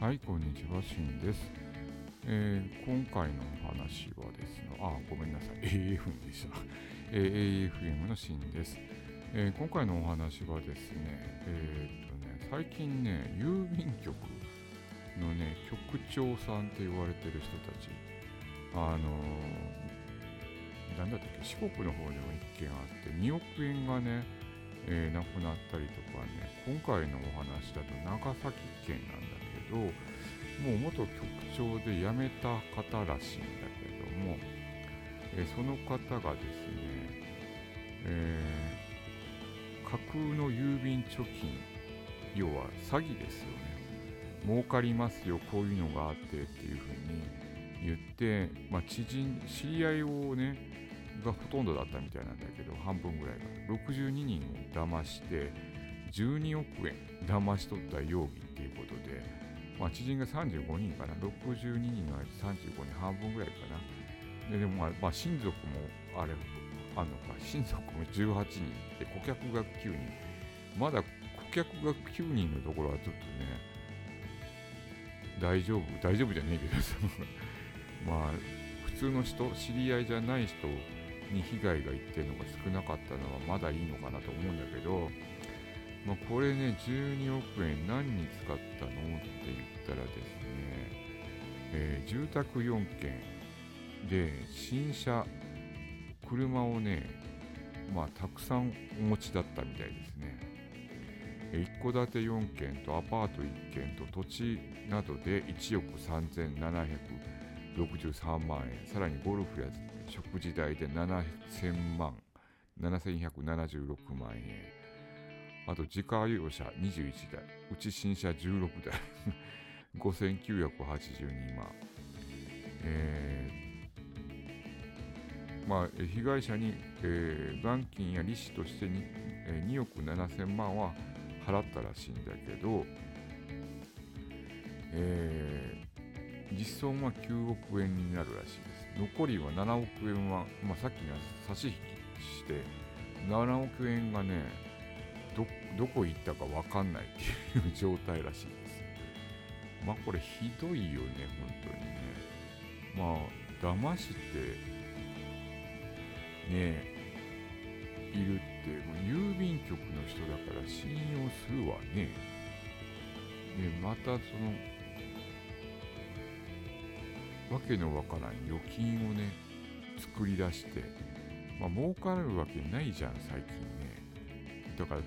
はい、こんにちは、しんです。えー今回のお話はですね、あ、ごめんなさい、AFM でした。えー AFM のしんです、えー今回のお話はですね、えーっとね、最近ね、郵便局のね、局長さんって言われてる人たち、あのーなんだったっけ、四国の方でも一件あって、2億円がね、えー亡くなったりとかね、今回のお話だと長崎県なんだけど、もう元局長で辞めた方らしいんだけども、えーその方がですね、えー架空の郵便貯金、要は詐欺ですよね。儲かりますよ、こういうのがあってっていうふうに言って、まあ、知人、知り合いをね、がほとんどだったみたいなんだけど、半分ぐらいが。62人を騙して、12億円騙し取った容疑っていうことで、まあ、知人が35人かな、62人のうち35人、半分ぐらいかな。ででも、まあ、まあ、親族もあれ、あんのか、親族も18人で、顧客が9人。まだ顧客が9人のところはちょっとね、大丈夫、大丈夫じゃねえけど、まあ、普通の人、知り合いじゃない人に被害がいってるのが少なかったのはまだいいのかなと思うんだけど、まあ、これね、12億円何に使ったの？って言ったらですね、えー住宅4軒で新車、車をね、まあ、たくさんお持ちだったみたいですね。一戸建て4軒とアパート1軒と土地などで1億3700 63万円、さらにゴルフや食事代で7000万、7176万円、あと自家用車21台、うち新車16台、5982万。えーまあ、被害者に、えー元金や利子としてに、え2億7000万は払ったらしいんだけど、えー実損は9億円になるらしいです。残りは7億円は、まあ、さっきの差し引きして、7億円がね、どどこ行ったか分かんないっていう状態らしいです。まあこれひどいよね、本当にね。まあ、騙して、ねいるって、もう郵便局の人だから信用するわね。で、またその、わけのわからん預金をね、作り出して、まあ儲かるわけないじゃん、最近ね。だから、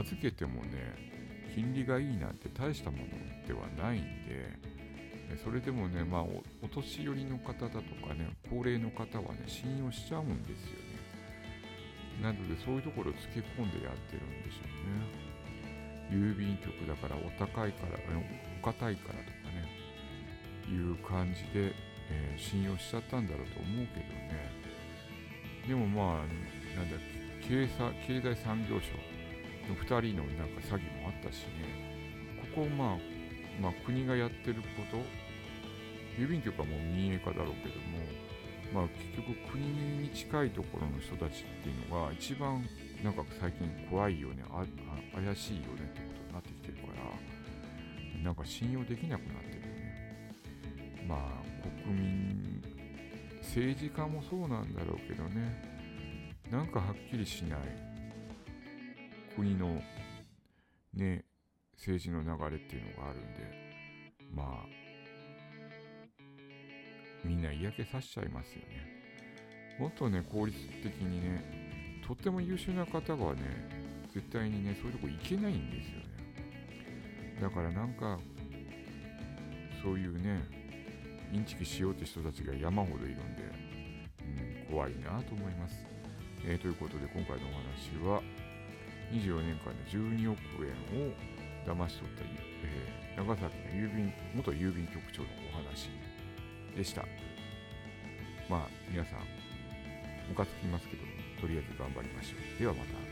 預けてもね、金利がいいなんて大したものではないんで、それでもね、まあお、年寄りの方だとかね、高齢の方はね、信用しちゃうんですよね。なので、そういうところをつけ込んでやってるんでしょうね。郵便局だからお高いから、お堅いからとかね、いう感じで、えー信用しちゃったんだろうと思うけどね。でもまあ、なんだ経済経済産業省の2人のなんか詐欺もあったしね、ここまあ、まあ、国がやってること、郵便局はもう民営化だろうけども、まあ、結局国に近いところの人たちっていうのが一番なんか最近怖いよね。あ怪しいよねってことになってきてるからなんか信用できなくなってる。まあ国民政治家もそうなんだろうけどねなんかはっきりしない国のね政治の流れっていうのがあるんでまあみんな嫌気さしちゃいますよね。もっとね、効率的にね、とっても優秀な方はね、絶対にね、そういうとこ行けないんですよね。だからなんか、そういうね、インチキしようって人たちが山ほどいるんで、うん、怖いなと思います。えーということで、今回のお話は、24年間で12億円を騙し取った、えー長崎の郵便元郵便局長のお話でした。まあ、皆さん、ムカつきますけど、とりあえず頑張りましょう。ではまた。